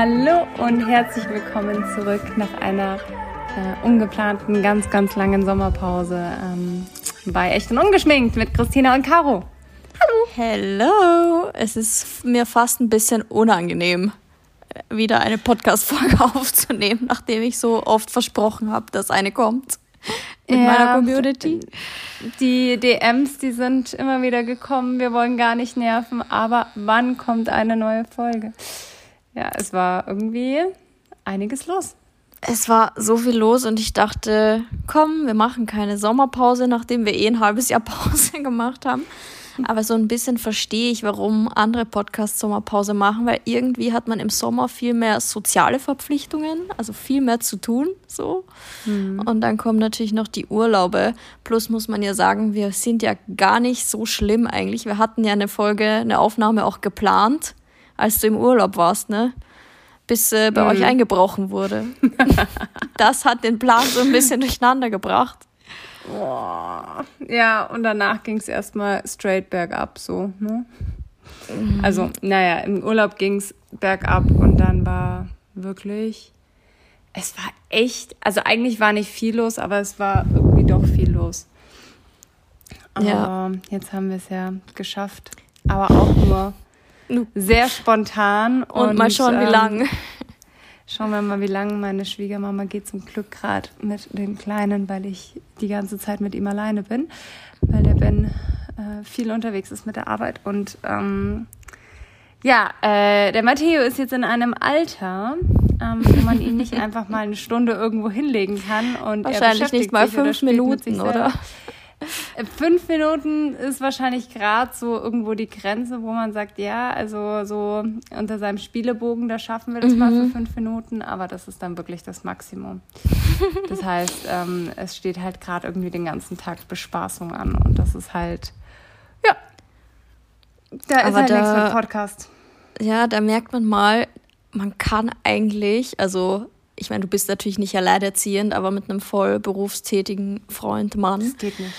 Hallo und herzlich willkommen zurück nach einer äh, ungeplanten, ganz, ganz langen Sommerpause ähm, bei Echt und Ungeschminkt mit Christina und Caro. Hallo. Hello. Es ist mir fast ein bisschen unangenehm, wieder eine Podcast-Folge aufzunehmen, nachdem ich so oft versprochen habe, dass eine kommt mit ja, meiner Community. Die DMs, die sind immer wieder gekommen. Wir wollen gar nicht nerven, aber wann kommt eine neue Folge? Ja, es war irgendwie einiges los. Es war so viel los und ich dachte, komm, wir machen keine Sommerpause, nachdem wir eh ein halbes Jahr Pause gemacht haben. Aber so ein bisschen verstehe ich, warum andere Podcasts Sommerpause machen, weil irgendwie hat man im Sommer viel mehr soziale Verpflichtungen, also viel mehr zu tun, so. Mhm. Und dann kommen natürlich noch die Urlaube. Plus muss man ja sagen, wir sind ja gar nicht so schlimm eigentlich. Wir hatten ja eine Folge, eine Aufnahme auch geplant, als du im Urlaub warst, ne? Bis äh, bei mhm. euch eingebrochen wurde. das hat den Plan so ein bisschen durcheinander gebracht. Boah. Ja, und danach ging es erstmal straight bergab, so, ne? Mhm. Also, naja, im Urlaub ging es bergab und dann war wirklich, es war echt, also eigentlich war nicht viel los, aber es war irgendwie doch viel los. Aber ja. jetzt haben wir es ja geschafft, aber auch nur sehr spontan. Und, und mal schauen, wie ähm, lang. Schauen wir mal, wie lange meine Schwiegermama geht zum Glück gerade mit dem Kleinen, weil ich die ganze Zeit mit ihm alleine bin, weil der Ben äh, viel unterwegs ist mit der Arbeit. Und ähm, ja, äh, der Matteo ist jetzt in einem Alter, ähm, wo man ihn nicht einfach mal eine Stunde irgendwo hinlegen kann. Und Wahrscheinlich nicht mal fünf Minuten, oder? Fünf Minuten ist wahrscheinlich gerade so irgendwo die Grenze, wo man sagt, ja, also so unter seinem Spielebogen, da schaffen wir das mhm. mal für fünf Minuten, aber das ist dann wirklich das Maximum. Das heißt, ähm, es steht halt gerade irgendwie den ganzen Tag Bespaßung an und das ist halt, ja, da aber ist halt da, nichts mit Podcast. Ja, da merkt man mal, man kann eigentlich, also ich meine, du bist natürlich nicht alleinerziehend, aber mit einem voll berufstätigen Freund, Mann. Das geht nicht.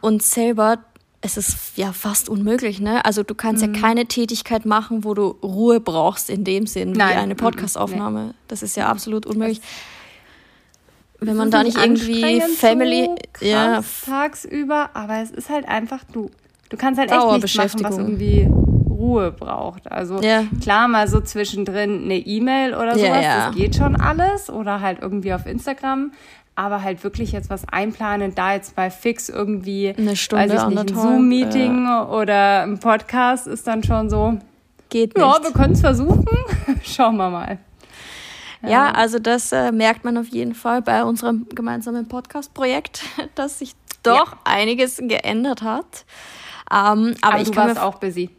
Und selber, es ist ja fast unmöglich, ne? Also du kannst mhm. ja keine Tätigkeit machen, wo du Ruhe brauchst in dem Sinn, Nein. wie eine Podcastaufnahme. Nee. Das ist ja absolut unmöglich. Das Wenn man da nicht irgendwie Family, so ja, tagsüber, aber es ist halt einfach du. Du kannst halt echt nichts machen, was irgendwie Ruhe braucht. Also ja. klar, mal so zwischendrin eine E-Mail oder sowas, ja, ja. das geht schon alles. Oder halt irgendwie auf Instagram. Aber halt wirklich jetzt was einplanen, da jetzt bei Fix irgendwie eine Stunde, weiß ich nicht, ein Zoom-Meeting oder ein Podcast ist dann schon so. Geht nicht. Ja, wir können es versuchen. Schauen wir mal. Ja, also das äh, merkt man auf jeden Fall bei unserem gemeinsamen Podcast-Projekt, dass sich doch einiges geändert hat. Ähm, aber, aber ich du warst auch busy.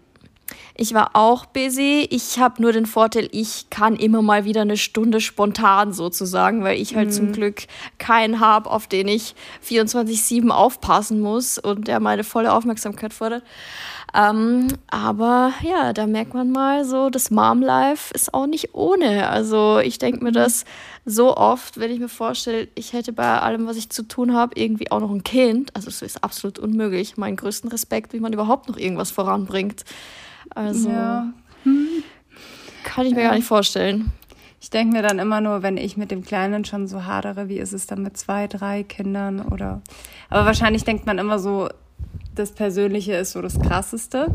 Ich war auch busy. Ich habe nur den Vorteil, ich kann immer mal wieder eine Stunde spontan sozusagen, weil ich halt mhm. zum Glück keinen habe, auf den ich 24-7 aufpassen muss und der meine volle Aufmerksamkeit fordert. Ähm, aber ja, da merkt man mal so, das Mom-Life ist auch nicht ohne. Also ich denke mir das so oft, wenn ich mir vorstelle, ich hätte bei allem, was ich zu tun habe, irgendwie auch noch ein Kind. Also es ist absolut unmöglich. Meinen größten Respekt, wie man überhaupt noch irgendwas voranbringt. Also ja. hm. kann ich mir ja. gar nicht vorstellen. Ich denke mir dann immer nur, wenn ich mit dem Kleinen schon so hadere, wie ist es dann mit zwei, drei Kindern oder. Aber wahrscheinlich denkt man immer so, das Persönliche ist so das Krasseste.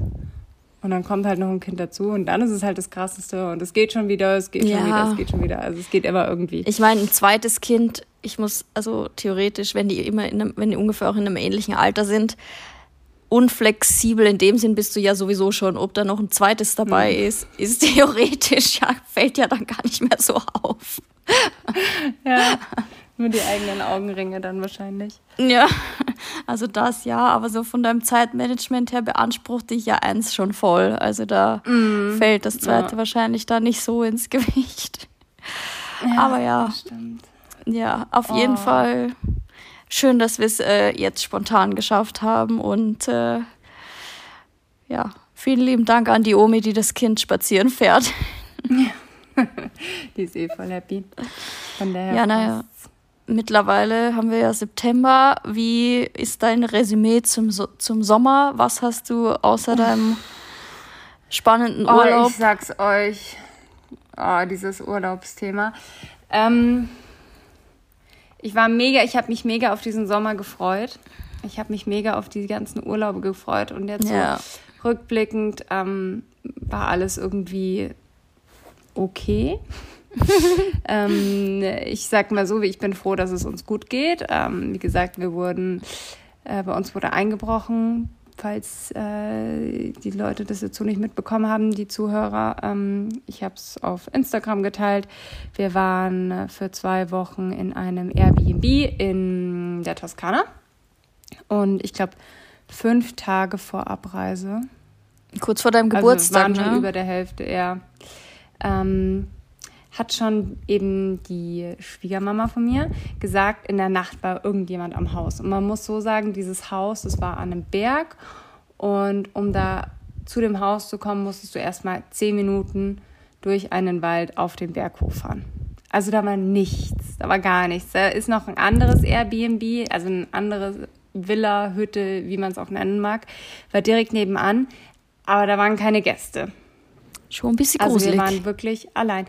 Und dann kommt halt noch ein Kind dazu und dann ist es halt das Krasseste und es geht schon wieder, es geht ja. schon wieder, es geht schon wieder. Also es geht immer irgendwie. Ich meine, ein zweites Kind, ich muss, also theoretisch, wenn die immer in einem, wenn die ungefähr auch in einem ähnlichen Alter sind, unflexibel in dem Sinn bist du ja sowieso schon. Ob da noch ein zweites dabei mhm. ist, ist theoretisch ja, fällt ja dann gar nicht mehr so auf. ja, nur die eigenen Augenringe dann wahrscheinlich. Ja, also das ja, aber so von deinem Zeitmanagement her beansprucht dich ja eins schon voll. Also da mhm. fällt das zweite ja. wahrscheinlich da nicht so ins Gewicht. Ja, aber ja, ja, auf oh. jeden Fall schön, dass wir es äh, jetzt spontan geschafft haben. Und äh, ja, vielen lieben Dank an die Omi, die das Kind spazieren fährt. Ja. die ist eh voll happy. Von daher ja, naja. Mittlerweile haben wir ja September. Wie ist dein Resümee zum, zum Sommer? Was hast du außer deinem spannenden Urlaub? Oh, ich sag's euch. oh, dieses Urlaubsthema. Ähm, ich war mega, ich habe mich mega auf diesen Sommer gefreut. Ich habe mich mega auf die ganzen Urlaube gefreut und jetzt ja. so rückblickend ähm, war alles irgendwie okay. ähm, ich sag mal so, ich bin froh, dass es uns gut geht. Ähm, wie gesagt, wir wurden, äh, bei uns wurde eingebrochen, falls äh, die Leute das jetzt so nicht mitbekommen haben, die Zuhörer. Ähm, ich habe es auf Instagram geteilt. Wir waren äh, für zwei Wochen in einem Airbnb in der Toskana. Und ich glaube, fünf Tage vor Abreise. Kurz vor deinem Geburtstag. Also waren schon ne? über der Hälfte, ja. Ähm, hat schon eben die Schwiegermama von mir gesagt, in der Nacht war irgendjemand am Haus. Und man muss so sagen, dieses Haus, das war an einem Berg. Und um da zu dem Haus zu kommen, musstest du erstmal zehn Minuten durch einen Wald auf den Berg hochfahren. Also da war nichts, da war gar nichts. Da ist noch ein anderes Airbnb, also eine andere Villa, Hütte, wie man es auch nennen mag, war direkt nebenan, aber da waren keine Gäste. Schon ein bisschen gruselig. Also wir waren wirklich allein.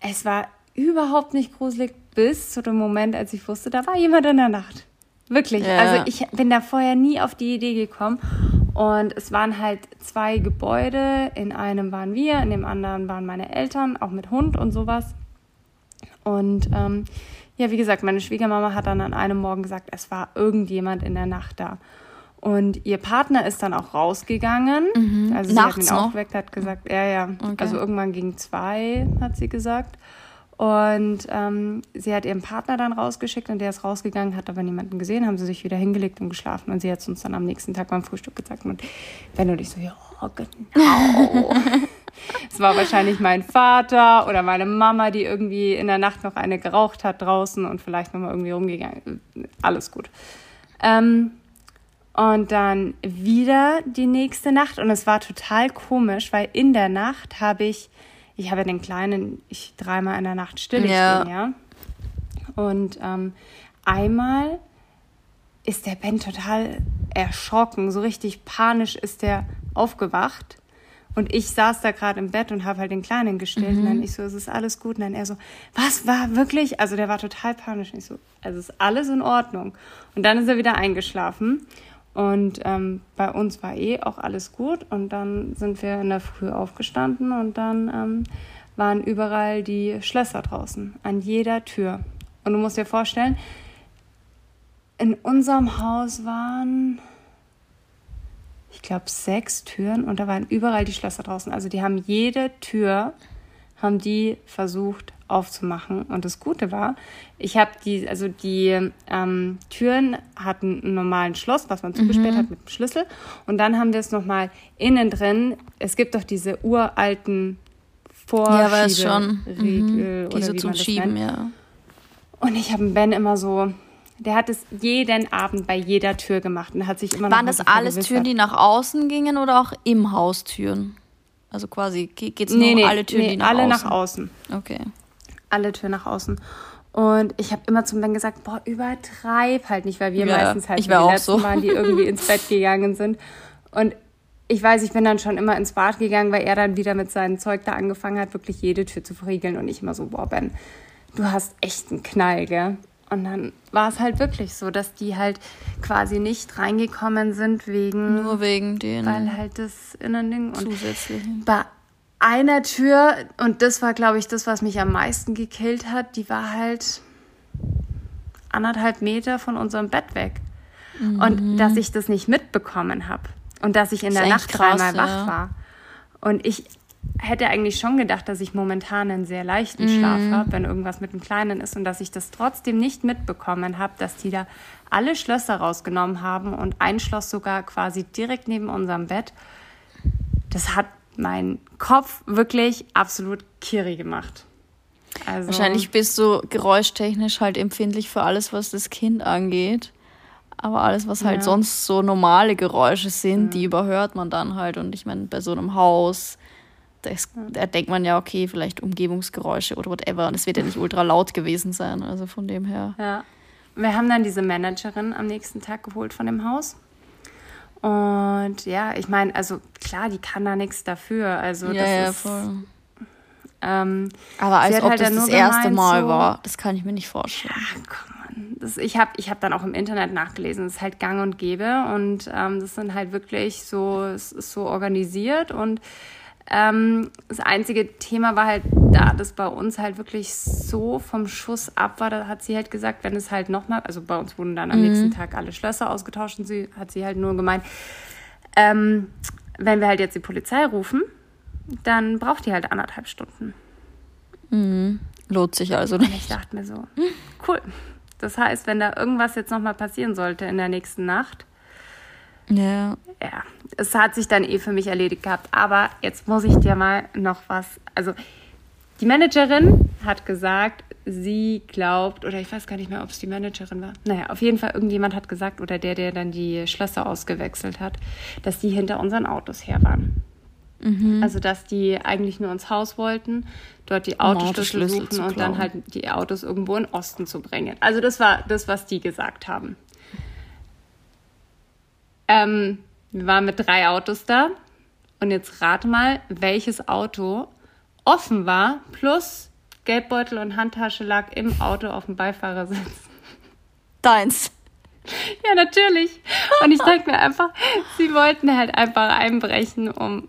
Es war überhaupt nicht gruselig bis zu dem Moment, als ich wusste, da war jemand in der Nacht. Wirklich. Ja. Also ich bin da vorher nie auf die Idee gekommen. Und es waren halt zwei Gebäude. In einem waren wir, in dem anderen waren meine Eltern, auch mit Hund und sowas. Und ähm, ja, wie gesagt, meine Schwiegermama hat dann an einem Morgen gesagt, es war irgendjemand in der Nacht da. Und ihr Partner ist dann auch rausgegangen. Mhm. Also sie Nachts hat ihn noch? aufgeweckt, hat gesagt, ja, ja. Okay. Also irgendwann gegen zwei, hat sie gesagt. Und ähm, sie hat ihren Partner dann rausgeschickt und der ist rausgegangen, hat aber niemanden gesehen, haben sie sich wieder hingelegt und geschlafen. Und sie hat es uns dann am nächsten Tag beim Frühstück gesagt. Und wenn du dich so, ja, genau. Es war wahrscheinlich mein Vater oder meine Mama, die irgendwie in der Nacht noch eine geraucht hat draußen und vielleicht nochmal irgendwie rumgegangen. Alles gut. Ähm, und dann wieder die nächste Nacht. Und es war total komisch, weil in der Nacht habe ich, ich habe ja den Kleinen ich dreimal in der Nacht still ja. stehen, ja. Und ähm, einmal ist der Ben total erschrocken, so richtig panisch ist der aufgewacht. Und ich saß da gerade im Bett und habe halt den Kleinen gestillt. Mhm. Und dann mhm. ich so, es ist alles gut. Und dann er so, was war wirklich? Also der war total panisch. Und ich so, also ist alles in Ordnung. Und dann ist er wieder eingeschlafen. Und ähm, bei uns war eh auch alles gut. Und dann sind wir in der Früh aufgestanden und dann ähm, waren überall die Schlösser draußen, an jeder Tür. Und du musst dir vorstellen, in unserem Haus waren, ich glaube, sechs Türen und da waren überall die Schlösser draußen. Also die haben jede Tür, haben die versucht aufzumachen. Und das Gute war, ich habe die, also die ähm, Türen hatten einen normalen Schloss, was man zugesperrt mhm. hat mit dem Schlüssel. Und dann haben wir es nochmal innen drin. Es gibt doch diese uralten Vorschieberiegel mhm. Die so zum Schieben, ja. Und ich habe Ben immer so, der hat es jeden Abend bei jeder Tür gemacht und hat sich immer Waren das alles Türen, die nach außen gingen oder auch im Haus Türen? Also quasi geht es nur nee, nee, alle Türen, nee, die nach alle außen? alle nach außen. Okay alle Türen nach außen. Und ich habe immer zum Ben gesagt, boah, übertreib halt nicht, weil wir ja, meistens halt ich die letzten so. waren, die irgendwie ins Bett gegangen sind. Und ich weiß, ich bin dann schon immer ins Bad gegangen, weil er dann wieder mit seinem Zeug da angefangen hat, wirklich jede Tür zu verriegeln. Und ich immer so, boah, Ben, du hast echt einen Knall, gell? Und dann war es halt wirklich so, dass die halt quasi nicht reingekommen sind wegen. Nur wegen den. Weil halt das Innending. Zusätzlichen. Bei einer Tür, und das war, glaube ich, das, was mich am meisten gekillt hat, die war halt anderthalb Meter von unserem Bett weg. Mhm. Und dass ich das nicht mitbekommen habe. Und dass ich in der Nacht krass, dreimal ja. wach war. Und ich hätte eigentlich schon gedacht, dass ich momentan einen sehr leichten mhm. Schlaf habe, wenn irgendwas mit dem Kleinen ist. Und dass ich das trotzdem nicht mitbekommen habe, dass die da alle Schlösser rausgenommen haben und ein Schloss sogar quasi direkt neben unserem Bett. Das hat mein Kopf wirklich absolut kiri gemacht. Also, Wahrscheinlich bist du geräuschtechnisch halt empfindlich für alles, was das Kind angeht. Aber alles, was halt ja. sonst so normale Geräusche sind, ja. die überhört man dann halt. Und ich meine, bei so einem Haus, das, da denkt man ja, okay, vielleicht Umgebungsgeräusche oder whatever. Und es wird ja nicht ultra laut gewesen sein. Also von dem her. Ja. Wir haben dann diese Managerin am nächsten Tag geholt von dem Haus. Und ja, ich meine, also klar, die kann da nichts dafür. Also ja, das ja, ist, voll. Ähm, Aber als ob halt das das erste Mal so, war, das kann ich mir nicht vorstellen. Ja, komm, das, ich habe ich hab dann auch im Internet nachgelesen, das ist halt gang und gäbe und ähm, das sind halt wirklich so, es ist so organisiert und ähm, das einzige Thema war halt da, dass bei uns halt wirklich so vom Schuss ab war. Da hat sie halt gesagt, wenn es halt nochmal, also bei uns wurden dann am mhm. nächsten Tag alle Schlösser ausgetauscht und sie hat sie halt nur gemeint, ähm, wenn wir halt jetzt die Polizei rufen, dann braucht die halt anderthalb Stunden. Mhm. Lohnt sich also nicht. Und ich dachte mir so, cool. Das heißt, wenn da irgendwas jetzt nochmal passieren sollte in der nächsten Nacht, ja. Ja, es hat sich dann eh für mich erledigt gehabt. Aber jetzt muss ich dir mal noch was. Also, die Managerin hat gesagt, sie glaubt, oder ich weiß gar nicht mehr, ob es die Managerin war. Naja, auf jeden Fall irgendjemand hat gesagt, oder der, der dann die Schlösser ausgewechselt hat, dass die hinter unseren Autos her waren. Mhm. Also, dass die eigentlich nur ins Haus wollten, dort die Autoschlüssel suchen und dann halt die Autos irgendwo in Osten zu bringen. Also, das war das, was die gesagt haben. Ähm, wir waren mit drei Autos da. Und jetzt rate mal, welches Auto offen war, plus Geldbeutel und Handtasche lag im Auto auf dem Beifahrersitz. Deins. Ja, natürlich. Und ich denke mir einfach, sie wollten halt einfach einbrechen, um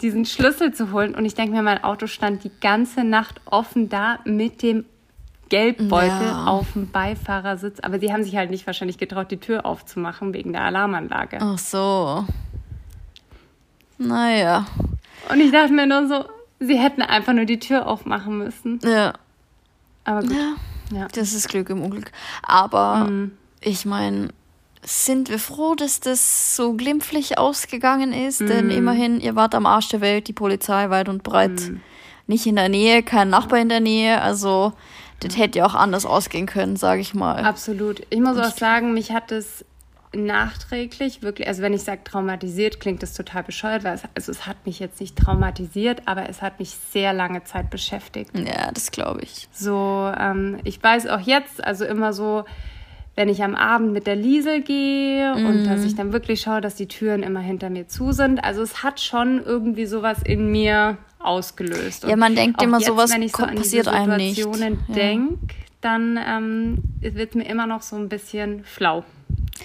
diesen Schlüssel zu holen. Und ich denke mir, mein Auto stand die ganze Nacht offen da mit dem Geldbeutel ja. auf dem Beifahrersitz. Aber sie haben sich halt nicht wahrscheinlich getraut, die Tür aufzumachen wegen der Alarmanlage. Ach so. Naja. Und ich dachte mir nur so, sie hätten einfach nur die Tür aufmachen müssen. Ja. Aber gut. Ja, ja. Das ist Glück im Unglück. Aber mhm. ich meine, sind wir froh, dass das so glimpflich ausgegangen ist? Mhm. Denn immerhin, ihr wart am Arsch der Welt, die Polizei weit und breit mhm. nicht in der Nähe, kein Nachbar in der Nähe. Also das hätte ja auch anders ausgehen können, sage ich mal. Absolut. Ich muss auch sagen, mich hat es nachträglich wirklich, also wenn ich sage traumatisiert, klingt das total bescheuert, weil es, also es hat mich jetzt nicht traumatisiert, aber es hat mich sehr lange Zeit beschäftigt. Ja, das glaube ich. So, ähm, ich weiß auch jetzt, also immer so, wenn ich am Abend mit der Liesel gehe mhm. und dass ich dann wirklich schaue, dass die Türen immer hinter mir zu sind. Also es hat schon irgendwie sowas in mir ausgelöst. ja, man denkt immer, jetzt, sowas wenn ich so an passiert diese Situationen einem denke, dann ähm, wird mir immer noch so ein bisschen flau.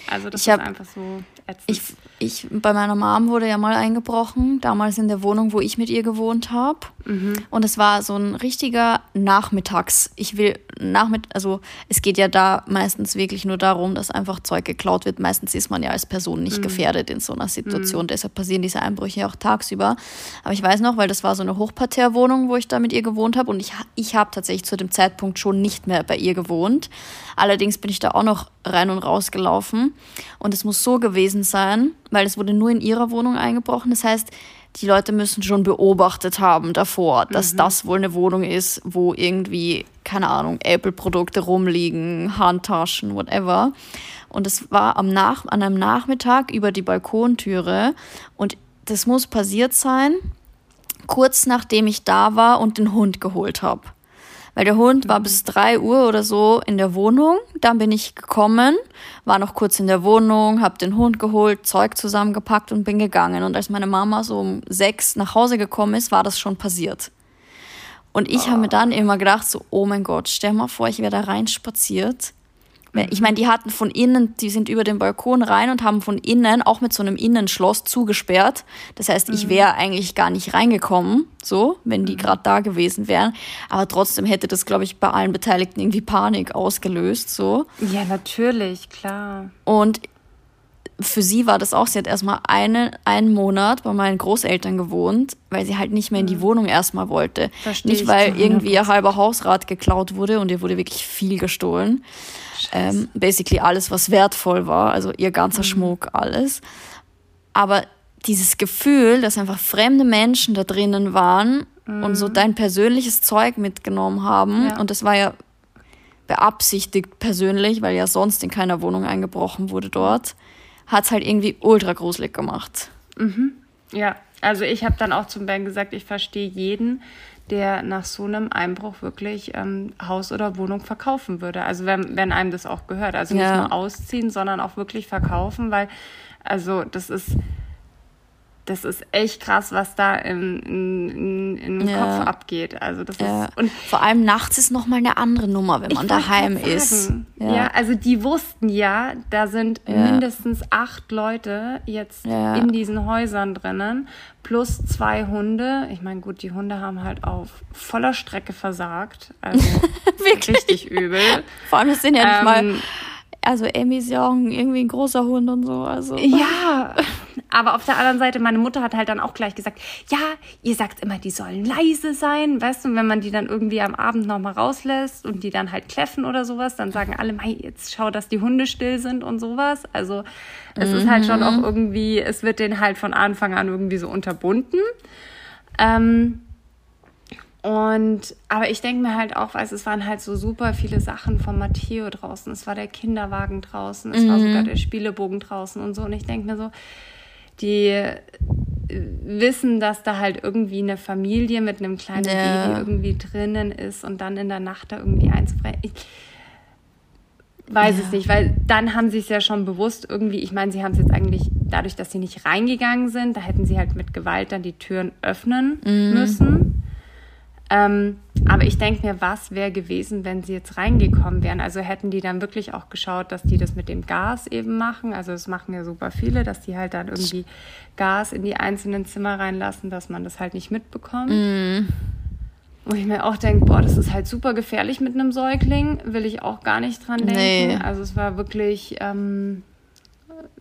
Also das ich hab, ist einfach so ätzend. Ich, ich, bei meiner Mom wurde ja mal eingebrochen, damals in der Wohnung, wo ich mit ihr gewohnt habe. Mhm. Und es war so ein richtiger Nachmittags. Ich will Nachmittag, also es geht ja da meistens wirklich nur darum, dass einfach Zeug geklaut wird. Meistens ist man ja als Person nicht mhm. gefährdet in so einer Situation. Mhm. Deshalb passieren diese Einbrüche auch tagsüber. Aber ich weiß noch, weil das war so eine Hochparterre-Wohnung, wo ich da mit ihr gewohnt habe. Und ich, ich habe tatsächlich zu dem Zeitpunkt schon nicht mehr bei ihr gewohnt. Allerdings bin ich da auch noch rein und raus gelaufen. Und es muss so gewesen sein, weil es wurde nur in ihrer Wohnung eingebrochen. Das heißt, die Leute müssen schon beobachtet haben davor, dass mhm. das wohl eine Wohnung ist, wo irgendwie, keine Ahnung, Apple-Produkte rumliegen, Handtaschen, whatever. Und es war am Nach an einem Nachmittag über die Balkontüre und das muss passiert sein, kurz nachdem ich da war und den Hund geholt habe weil der Hund war bis drei Uhr oder so in der Wohnung. Dann bin ich gekommen, war noch kurz in der Wohnung, habe den Hund geholt, Zeug zusammengepackt und bin gegangen. Und als meine Mama so um sechs nach Hause gekommen ist, war das schon passiert. Und ich oh. habe mir dann immer gedacht, so, oh mein Gott, stell mal vor, ich wäre da reinspaziert ich meine, die hatten von innen, die sind über den Balkon rein und haben von innen auch mit so einem Innenschloss zugesperrt. Das heißt, ich mhm. wäre eigentlich gar nicht reingekommen, so, wenn die mhm. gerade da gewesen wären. Aber trotzdem hätte das, glaube ich, bei allen Beteiligten irgendwie Panik ausgelöst, so. Ja, natürlich, klar. Und für sie war das auch, sie hat erstmal eine, einen Monat bei meinen Großeltern gewohnt, weil sie halt nicht mehr in die mhm. Wohnung erstmal wollte. Verstehe nicht, weil irgendwie ihr halber Hausrat geklaut wurde und ihr wurde wirklich viel gestohlen. Ähm, basically alles, was wertvoll war, also ihr ganzer mhm. Schmuck, alles. Aber dieses Gefühl, dass einfach fremde Menschen da drinnen waren mhm. und so dein persönliches Zeug mitgenommen haben, ja. und das war ja beabsichtigt persönlich, weil ja sonst in keiner Wohnung eingebrochen wurde dort, hat es halt irgendwie ultra gruselig gemacht. Mhm. Ja, also ich habe dann auch zum Ben gesagt, ich verstehe jeden, der nach so einem Einbruch wirklich ähm, Haus oder Wohnung verkaufen würde. Also wenn, wenn einem das auch gehört. Also nicht ja. nur ausziehen, sondern auch wirklich verkaufen, weil also das ist das ist echt krass, was da im, in, in, im ja. Kopf abgeht. Also das ja. ist und vor allem nachts ist noch mal eine andere Nummer, wenn man daheim ist. Ja. ja. also die wussten ja, da sind mindestens acht Leute jetzt in diesen Häusern drinnen plus zwei Hunde. Ich meine, gut, die Hunde haben halt auf voller Strecke versagt. Also richtig übel. Vor allem, es sind ja nicht ähm, mal also Emmy ist ja auch irgendwie ein großer Hund und so. Also. Ja, aber auf der anderen Seite, meine Mutter hat halt dann auch gleich gesagt, ja, ihr sagt immer, die sollen leise sein, weißt du, wenn man die dann irgendwie am Abend nochmal rauslässt und die dann halt kläffen oder sowas, dann sagen alle, mei, jetzt schau, dass die Hunde still sind und sowas. Also es mhm. ist halt schon auch irgendwie, es wird denen halt von Anfang an irgendwie so unterbunden. Ähm, und, aber ich denke mir halt auch, weil es waren halt so super viele Sachen von Matteo draußen. Es war der Kinderwagen draußen, es mhm. war sogar der Spielebogen draußen und so. Und ich denke mir so, die wissen, dass da halt irgendwie eine Familie mit einem kleinen ja. Baby irgendwie drinnen ist und dann in der Nacht da irgendwie einzubrechen. Ich weiß ja. es nicht, weil dann haben sie es ja schon bewusst irgendwie, ich meine, sie haben es jetzt eigentlich dadurch, dass sie nicht reingegangen sind, da hätten sie halt mit Gewalt dann die Türen öffnen mhm. müssen. Ähm, aber ich denke mir, was wäre gewesen, wenn sie jetzt reingekommen wären? Also hätten die dann wirklich auch geschaut, dass die das mit dem Gas eben machen. Also das machen ja super viele, dass die halt dann irgendwie Gas in die einzelnen Zimmer reinlassen, dass man das halt nicht mitbekommt. Mm. Wo ich mir auch denke, boah, das ist halt super gefährlich mit einem Säugling, will ich auch gar nicht dran denken. Nee. Also es war wirklich, ähm,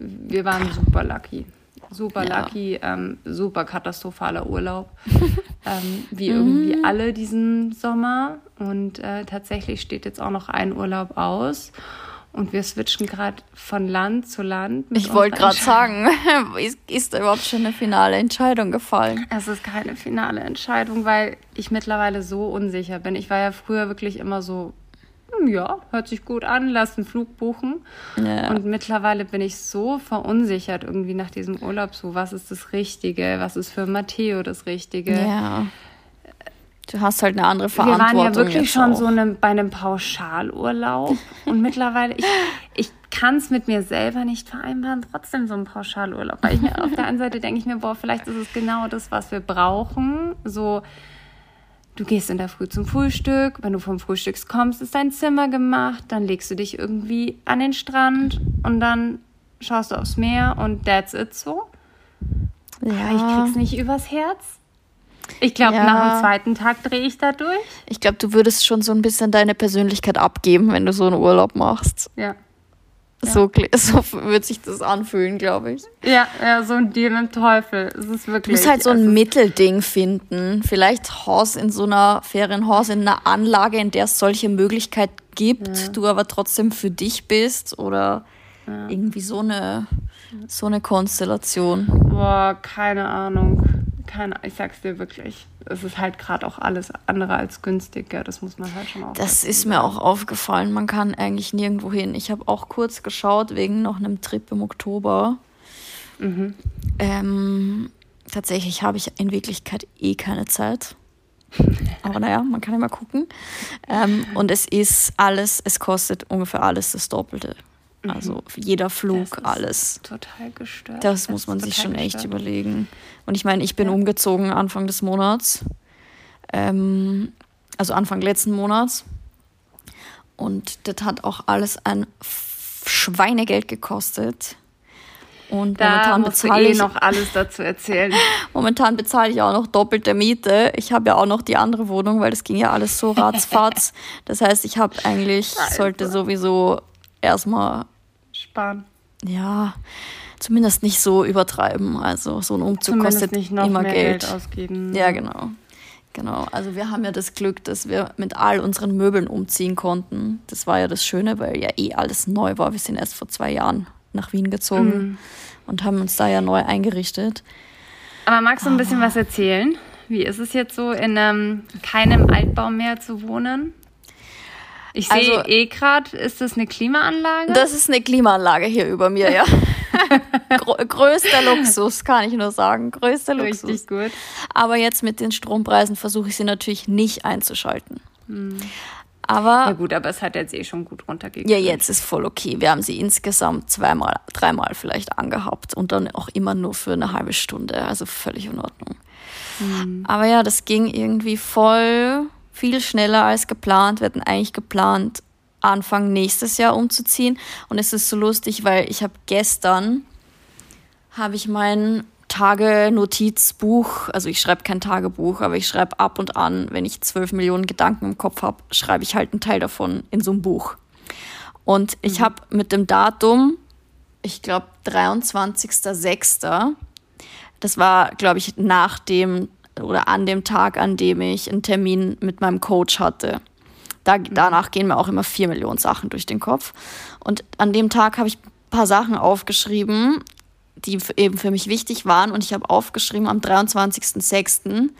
wir waren super lucky super ja. lucky, ähm, super katastrophaler Urlaub, ähm, wie irgendwie mhm. alle diesen Sommer. Und äh, tatsächlich steht jetzt auch noch ein Urlaub aus. Und wir switchen gerade von Land zu Land. ich wollte gerade sagen, ist, ist da überhaupt schon eine finale Entscheidung gefallen? Es ist keine finale Entscheidung, weil ich mittlerweile so unsicher bin. Ich war ja früher wirklich immer so ja, hört sich gut an, lass einen Flug buchen. Ja. Und mittlerweile bin ich so verunsichert irgendwie nach diesem Urlaub, so was ist das Richtige, was ist für Matteo das Richtige. Ja. Du hast halt eine andere Verantwortung. Wir waren ja wirklich schon auch. so eine, bei einem Pauschalurlaub und mittlerweile, ich, ich kann es mit mir selber nicht vereinbaren, trotzdem so einen Pauschalurlaub. Weil ich mir auf der einen Seite denke ich mir, boah, vielleicht ist es genau das, was wir brauchen. So, Du gehst in der Früh zum Frühstück, wenn du vom Frühstück kommst, ist dein Zimmer gemacht, dann legst du dich irgendwie an den Strand und dann schaust du aufs Meer und that's it so. Ja. Aber ich krieg's nicht übers Herz. Ich glaube, ja. nach dem zweiten Tag drehe ich da durch. Ich glaube, du würdest schon so ein bisschen deine Persönlichkeit abgeben, wenn du so einen Urlaub machst. Ja. So, so wird sich das anfühlen, glaube ich. Ja, ja, so ein Deal mit Teufel. Es ist wirklich. Du musst halt so ein Mittelding finden. Vielleicht Haus in so einer Ferienhaus, in einer Anlage, in der es solche Möglichkeiten gibt, ja. du aber trotzdem für dich bist oder ja. irgendwie so eine, so eine Konstellation. Boah, keine Ahnung. Keine, ich sag's dir wirklich es ist halt gerade auch alles andere als günstiger. Das muss man halt schon auch. Das ist mir auch aufgefallen. Man kann eigentlich nirgendwo hin. Ich habe auch kurz geschaut wegen noch einem Trip im Oktober. Mhm. Ähm, tatsächlich habe ich in Wirklichkeit eh keine Zeit. Aber naja, man kann immer gucken. Ähm, und es ist alles, es kostet ungefähr alles das Doppelte. Mhm. Also jeder Flug, alles. Total gestört. Das, das muss man sich schon echt überlegen. Und ich meine, ich bin ja. umgezogen Anfang des Monats. Ähm, also Anfang letzten Monats. Und das hat auch alles ein Schweinegeld gekostet. Und da momentan bezahle eh ich noch alles dazu erzählen. momentan bezahle ich auch noch doppelte Miete. Ich habe ja auch noch die andere Wohnung, weil das ging ja alles so ratzfatz. das heißt, ich habe eigentlich Scheiße. sollte sowieso erstmal sparen. Ja, zumindest nicht so übertreiben. Also so ein Umzug zumindest kostet nicht noch immer mehr Geld. Geld ausgeben. Ja, genau. Genau, also wir haben ja das Glück, dass wir mit all unseren Möbeln umziehen konnten. Das war ja das Schöne, weil ja eh alles neu war. Wir sind erst vor zwei Jahren nach Wien gezogen mhm. und haben uns da ja neu eingerichtet. Aber magst du ein bisschen was erzählen? Wie ist es jetzt so, in ähm, keinem Altbau mehr zu wohnen? Ich sehe also, eh gerade, ist das eine Klimaanlage? Das ist eine Klimaanlage hier über mir, ja. größter Luxus, kann ich nur sagen. Größter Luxus. Richtig gut. Aber jetzt mit den Strompreisen versuche ich sie natürlich nicht einzuschalten. Hm. Aber. Ja, gut, aber es hat jetzt eh schon gut runtergegangen. Ja, jetzt ist voll okay. Wir haben sie insgesamt zweimal, dreimal vielleicht angehabt und dann auch immer nur für eine halbe Stunde. Also völlig in Ordnung. Mhm. Aber ja, das ging irgendwie voll viel schneller als geplant. Wir hatten eigentlich geplant, Anfang nächstes Jahr umzuziehen. Und es ist so lustig, weil ich habe gestern habe ich mein Tage-Notizbuch, also ich schreibe kein Tagebuch, aber ich schreibe ab und an, wenn ich zwölf Millionen Gedanken im Kopf habe, schreibe ich halt einen Teil davon in so ein Buch. Und ich mhm. habe mit dem Datum, ich glaube 23.06., das war, glaube ich, nach dem oder an dem Tag, an dem ich einen Termin mit meinem Coach hatte. Da, mhm. danach gehen mir auch immer vier Millionen Sachen durch den Kopf. Und an dem Tag habe ich ein paar Sachen aufgeschrieben, die eben für mich wichtig waren. Und ich habe aufgeschrieben am 23.06.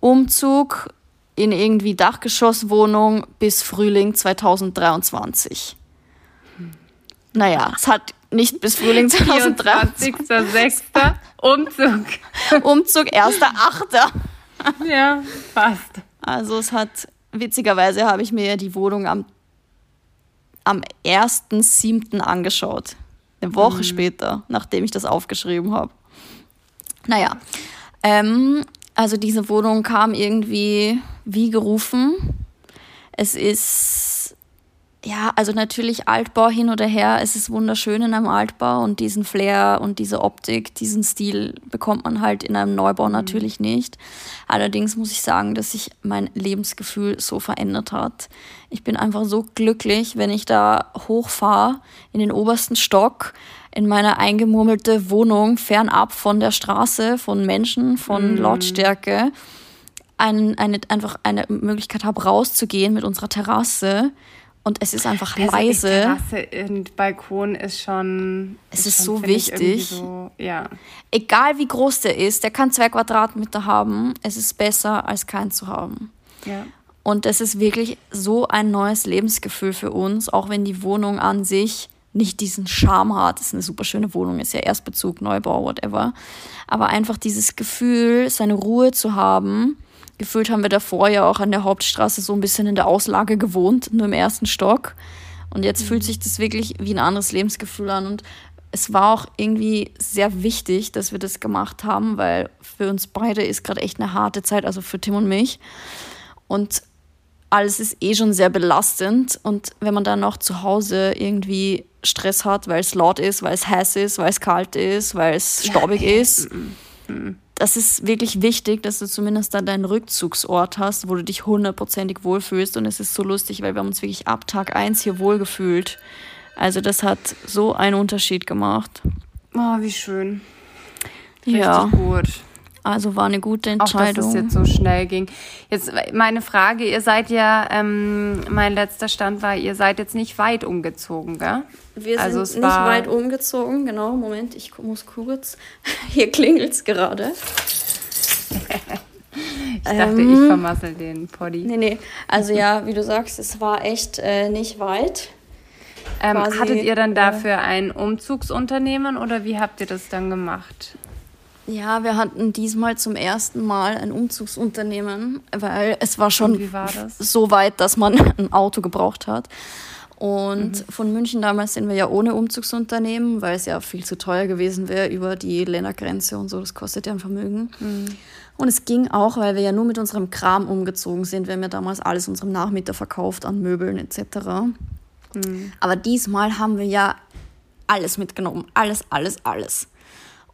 Umzug in irgendwie Dachgeschosswohnung bis Frühling 2023. Naja, es hat nicht bis Frühling 2023. 24.06. Umzug. Umzug 1.8. Ja, fast. Also es hat, witzigerweise habe ich mir die Wohnung am, am 1.7. angeschaut. Eine Woche mhm. später, nachdem ich das aufgeschrieben habe. Naja, ähm, also diese Wohnung kam irgendwie wie gerufen. Es ist, ja, also natürlich Altbau hin oder her. Es ist wunderschön in einem Altbau und diesen Flair und diese Optik, diesen Stil bekommt man halt in einem Neubau mhm. natürlich nicht. Allerdings muss ich sagen, dass sich mein Lebensgefühl so verändert hat. Ich bin einfach so glücklich, wenn ich da hochfahre in den obersten Stock, in meine eingemurmelte Wohnung, fernab von der Straße, von Menschen, von mm. Lautstärke, ein, eine, einfach eine Möglichkeit habe, rauszugehen mit unserer Terrasse. Und es ist einfach also leise. Terrasse und Balkon ist schon. Es ist, ist schon, so wichtig. So, ja. Egal wie groß der ist, der kann zwei Quadratmeter haben. Es ist besser, als keinen zu haben. Ja. Und es ist wirklich so ein neues Lebensgefühl für uns, auch wenn die Wohnung an sich nicht diesen Charme hat. Das ist eine super schöne Wohnung, ist ja Erstbezug, Neubau, whatever. Aber einfach dieses Gefühl, seine Ruhe zu haben. Gefühlt haben wir davor ja auch an der Hauptstraße so ein bisschen in der Auslage gewohnt, nur im ersten Stock. Und jetzt mhm. fühlt sich das wirklich wie ein anderes Lebensgefühl an. Und es war auch irgendwie sehr wichtig, dass wir das gemacht haben, weil für uns beide ist gerade echt eine harte Zeit, also für Tim und mich. Und alles ist eh schon sehr belastend und wenn man dann noch zu Hause irgendwie Stress hat, weil es laut ist, weil es heiß ist, weil es kalt ist, weil es staubig ist, das ist wirklich wichtig, dass du zumindest dann deinen Rückzugsort hast, wo du dich hundertprozentig wohlfühlst und es ist so lustig, weil wir haben uns wirklich ab Tag 1 hier wohlgefühlt. Also das hat so einen Unterschied gemacht. Oh, wie schön. Richtig ja. gut. Also war eine gute Entscheidung. Auch, dass es jetzt so schnell ging. Jetzt meine Frage, ihr seid ja, ähm, mein letzter Stand war, ihr seid jetzt nicht weit umgezogen, gell? Wir also sind nicht weit umgezogen, genau. Moment, ich muss kurz. Hier klingelt es gerade. ich dachte, ähm, ich vermassel den Poddy. Nee, nee. Also ja, wie du sagst, es war echt äh, nicht weit. Ähm, hattet ihr dann äh, dafür äh, ein Umzugsunternehmen oder wie habt ihr das dann gemacht? Ja, wir hatten diesmal zum ersten Mal ein Umzugsunternehmen, weil es war schon war so weit, dass man ein Auto gebraucht hat. Und mhm. von München damals sind wir ja ohne Umzugsunternehmen, weil es ja viel zu teuer gewesen wäre über die Ländergrenze und so. Das kostet ja ein Vermögen. Mhm. Und es ging auch, weil wir ja nur mit unserem Kram umgezogen sind. Wir haben ja damals alles unserem Nachmieter verkauft an Möbeln etc. Mhm. Aber diesmal haben wir ja alles mitgenommen. Alles, alles, alles.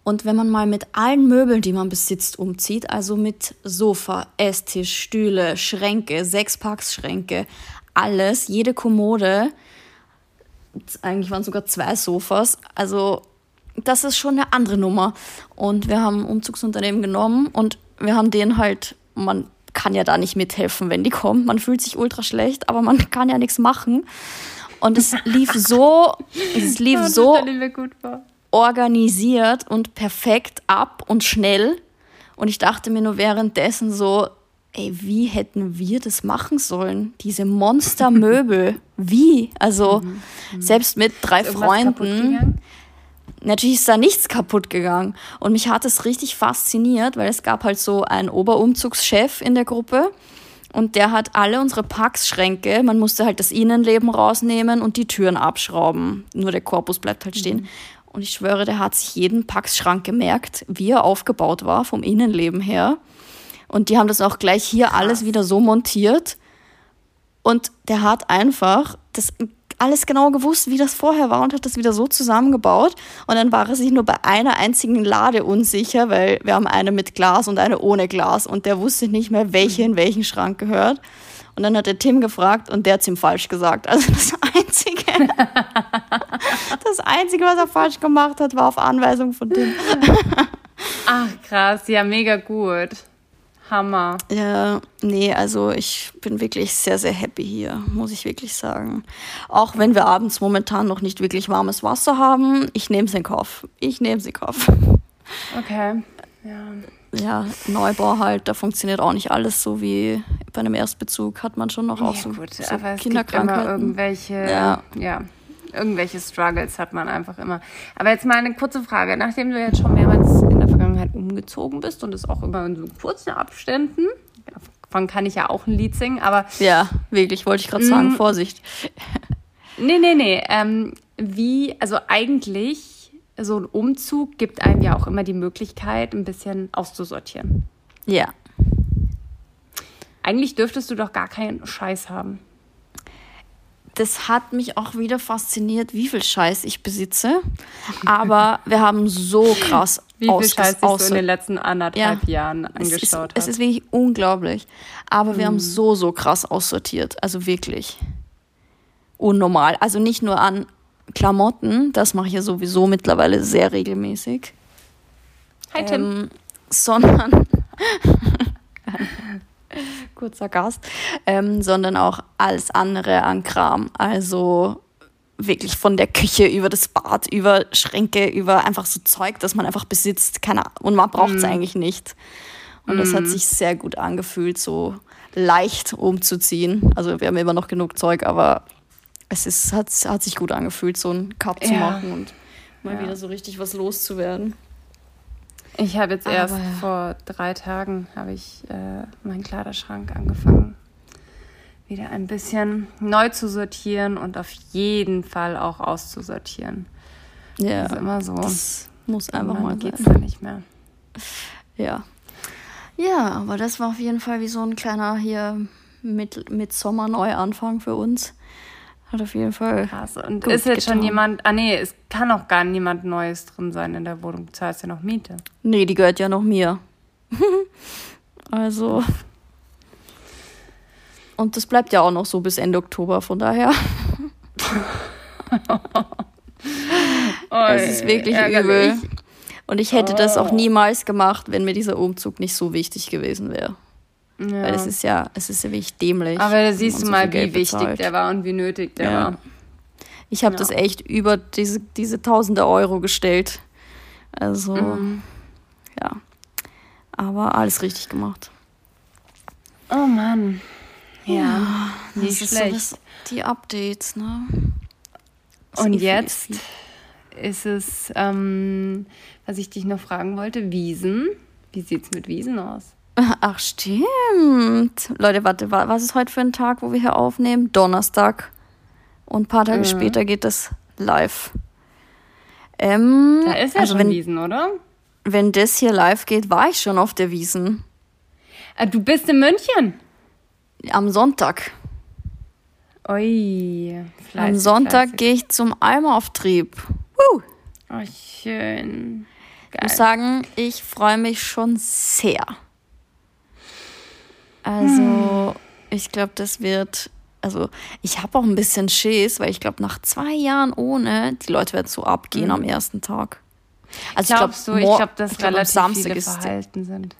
Und wenn man mal mit allen Möbeln, die man besitzt, umzieht, also mit Sofa, Esstisch, Stühle, Schränke, Sechspacksschränke, alles, jede Kommode, eigentlich waren sogar zwei Sofas, also das ist schon eine andere Nummer. Und wir haben ein Umzugsunternehmen genommen und wir haben denen halt, man kann ja da nicht mithelfen, wenn die kommen. Man fühlt sich ultra schlecht, aber man kann ja nichts machen. Und es lief so, es lief so organisiert und perfekt ab und schnell. Und ich dachte mir nur währenddessen so, ey, wie hätten wir das machen sollen? Diese Monstermöbel. wie? Also, mhm. Mhm. selbst mit drei Freunden. Natürlich ist da nichts kaputt gegangen. Und mich hat es richtig fasziniert, weil es gab halt so einen Oberumzugschef in der Gruppe. Und der hat alle unsere Packschränke, man musste halt das Innenleben rausnehmen und die Türen abschrauben. Nur der Korpus bleibt halt stehen. Mhm. Und ich schwöre, der hat sich jeden Packschrank gemerkt, wie er aufgebaut war, vom Innenleben her. Und die haben das auch gleich hier alles wieder so montiert. Und der hat einfach das alles genau gewusst, wie das vorher war und hat das wieder so zusammengebaut. Und dann war er sich nur bei einer einzigen Lade unsicher, weil wir haben eine mit Glas und eine ohne Glas und der wusste nicht mehr, welche in welchen Schrank gehört. Und dann hat er Tim gefragt und der hat es ihm falsch gesagt. Also das Einzige, das Einzige, was er falsch gemacht hat, war auf Anweisung von Tim. Ach krass, ja, mega gut. Hammer. Ja, nee, also ich bin wirklich sehr, sehr happy hier, muss ich wirklich sagen. Auch wenn wir abends momentan noch nicht wirklich warmes Wasser haben, ich nehme es in Kauf. Ich nehme es in Kauf. Okay, ja. Ja, Neubau halt, da funktioniert auch nicht alles so wie bei einem Erstbezug, hat man schon noch auch ja, so, gut, so aber es Kinderkrankheiten. Gibt immer irgendwelche, ja. ja irgendwelche Struggles hat man einfach immer. Aber jetzt mal eine kurze Frage. Nachdem du jetzt schon mehrmals in der Vergangenheit umgezogen bist und es auch immer in so kurzen Abständen, davon kann ich ja auch ein Lied singen, aber. Ja, wirklich, wollte ich gerade sagen, mm. Vorsicht. Nee, nee, nee. Ähm, wie, also eigentlich, so ein Umzug gibt einem ja auch immer die Möglichkeit, ein bisschen auszusortieren. Ja. Eigentlich dürftest du doch gar keinen Scheiß haben das hat mich auch wieder fasziniert, wie viel Scheiß ich besitze. Aber wir haben so krass Wie viel Scheiß du in den letzten anderthalb ja, Jahren angeschaut es ist, es ist wirklich unglaublich. Aber wir haben hm. so, so krass aussortiert. Also wirklich unnormal. Also nicht nur an Klamotten, das mache ich ja sowieso mittlerweile sehr regelmäßig. Hi Tim. Ähm, sondern kurzer Gast, ähm, sondern auch alles andere an Kram. Also wirklich von der Küche über das Bad, über Schränke, über einfach so Zeug, das man einfach besitzt. Keine, und man braucht es mm. eigentlich nicht. Und mm. das hat mhm. sich sehr gut angefühlt, so leicht umzuziehen. Also wir haben immer noch genug Zeug, aber es ist, hat, hat sich gut angefühlt, so einen Cut ja. zu machen und mal ja. wieder so richtig was loszuwerden. Ich habe jetzt erst Aber, vor drei Tagen habe ich äh, meinen Kleiderschrank angefangen, wieder ein bisschen neu zu sortieren und auf jeden Fall auch auszusortieren. Ja, das ist immer so. Das muss einfach mal geht's dann nicht mehr. Ja. Ja, aber das war auf jeden Fall wie so ein kleiner hier mit, mit Sommer-Neuanfang für uns. Hat auf jeden Fall. Krass. Und ist jetzt getan. schon jemand. Ah, nee, es kann auch gar niemand Neues drin sein in der Wohnung. Du zahlst ja noch Miete. Nee, die gehört ja noch mir. also. Und das bleibt ja auch noch so bis Ende Oktober, von daher. Es ist wirklich übel. Und ich hätte das auch oh. niemals gemacht, wenn mir dieser Umzug nicht so wichtig gewesen wäre. Ja. Weil es ist ja, es ist ja wirklich dämlich. Aber da siehst du so mal, wie wichtig bezahlt. der war und wie nötig der ja. war. Ich habe ja. das echt über diese, diese tausende Euro gestellt. Also, mhm. ja. Aber alles richtig gemacht. Oh Mann. Ja, ja nicht schlecht. So die Updates, ne? und jetzt ist es, ähm, was ich dich noch fragen wollte, Wiesen. Wie sieht es mit Wiesen aus? Ach, stimmt. Leute, warte, was ist heute für ein Tag, wo wir hier aufnehmen? Donnerstag. Und ein paar Tage mhm. später geht es live. Ähm, da ist ja also schon wenn, Wiesen, oder? Wenn das hier live geht, war ich schon auf der Wiesen. Ah, du bist in München? Am Sonntag. Ui, fleißig, Am Sonntag gehe ich zum Eimerauftrieb. Uh. Oh, schön. Geil. Ich muss sagen, ich freue mich schon sehr. Also, hm. ich glaube, das wird. Also, ich habe auch ein bisschen Schiss, weil ich glaube, nach zwei Jahren ohne, die Leute werden so abgehen mhm. am ersten Tag. Also, Glaubst ich glaube, ich glaube, dass ich glaub, relativ Samstag viele verhalten sind.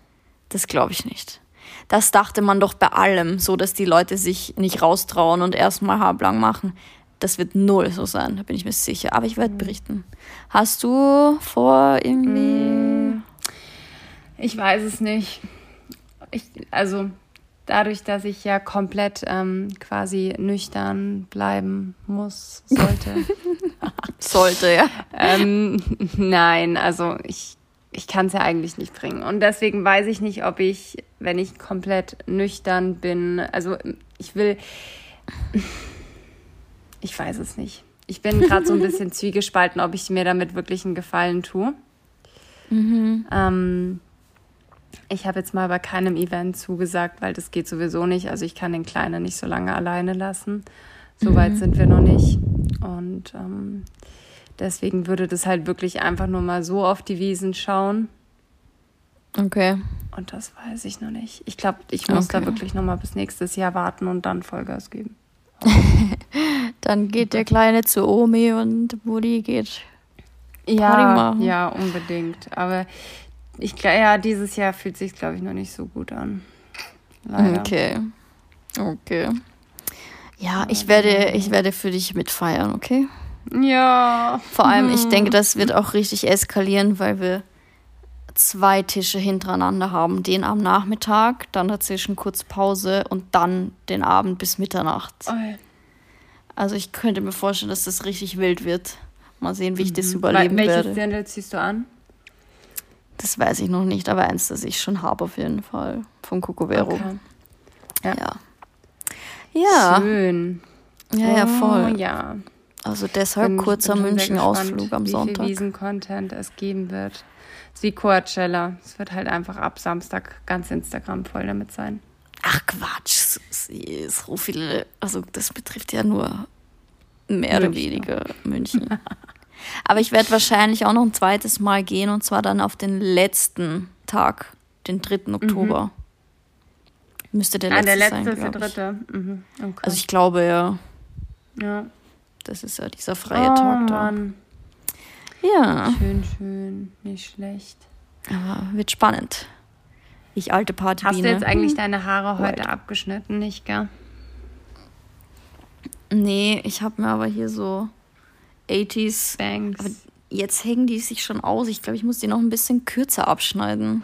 Das glaube ich nicht. Das dachte man doch bei allem, so dass die Leute sich nicht raustrauen und erstmal halblang machen. Das wird null so sein, da bin ich mir sicher. Aber ich werde mhm. berichten. Hast du vor irgendwie. Hm. Ich weiß es nicht. Ich, also dadurch, dass ich ja komplett ähm, quasi nüchtern bleiben muss, sollte. sollte, ja. Ähm, nein, also ich, ich kann es ja eigentlich nicht bringen. Und deswegen weiß ich nicht, ob ich, wenn ich komplett nüchtern bin, also ich will, ich weiß es nicht. Ich bin gerade so ein bisschen zwiegespalten, ob ich mir damit wirklich einen Gefallen tue. Mhm. Ähm, ich habe jetzt mal bei keinem Event zugesagt, weil das geht sowieso nicht. Also ich kann den Kleinen nicht so lange alleine lassen. So mhm. weit sind wir noch nicht. Und ähm, deswegen würde das halt wirklich einfach nur mal so auf die Wiesen schauen. Okay. Und das weiß ich noch nicht. Ich glaube, ich muss okay. da wirklich noch mal bis nächstes Jahr warten und dann Vollgas geben. dann geht der Kleine zu Omi und Woody geht ja, ja, unbedingt. Aber ich glaube, ja, dieses Jahr fühlt sich, glaube ich, noch nicht so gut an. Leider. Okay. Okay. Ja, ich werde, ich werde für dich mitfeiern, okay? Ja. Vor allem, ich denke, das wird auch richtig eskalieren, weil wir zwei Tische hintereinander haben. Den am Nachmittag, dann dazwischen kurz Pause und dann den Abend bis Mitternacht. Oh. Also ich könnte mir vorstellen, dass das richtig wild wird. Mal sehen, wie ich mhm. das überleben Welches werde. Welches Dirndl ziehst du an? Das weiß ich noch nicht, aber eins, das ich schon habe auf jeden Fall. Von Cocovero. Okay. Ja. ja. Ja. Schön. Ja, ja, voll. Oh, ja. Also deshalb bin, kurzer München-Ausflug am Sonntag. Wie viel Wiesen-Content es geben wird. Es ist wie Coachella. Es wird halt einfach ab Samstag ganz Instagram voll damit sein. Ach Quatsch, so viele, also das betrifft ja nur mehr oder weniger München. Aber ich werde wahrscheinlich auch noch ein zweites Mal gehen und zwar dann auf den letzten Tag, den 3. Mhm. Oktober. Mhm. Müsste der letzte, ah, der letzte sein, ist der dritte. Mhm. Okay. Also ich glaube ja. Ja. Das ist ja dieser freie oh, Tag da. Mann. Ja. Schön, schön. Nicht schlecht. Aber wird spannend. Ich alte Partybiene. Hast du jetzt eigentlich hm. deine Haare heute Right. abgeschnitten, nicht, gell? Nee, ich habe mir aber hier so 80s. Bangs. Aber jetzt hängen die sich schon aus. Ich glaube, ich muss die noch ein bisschen kürzer abschneiden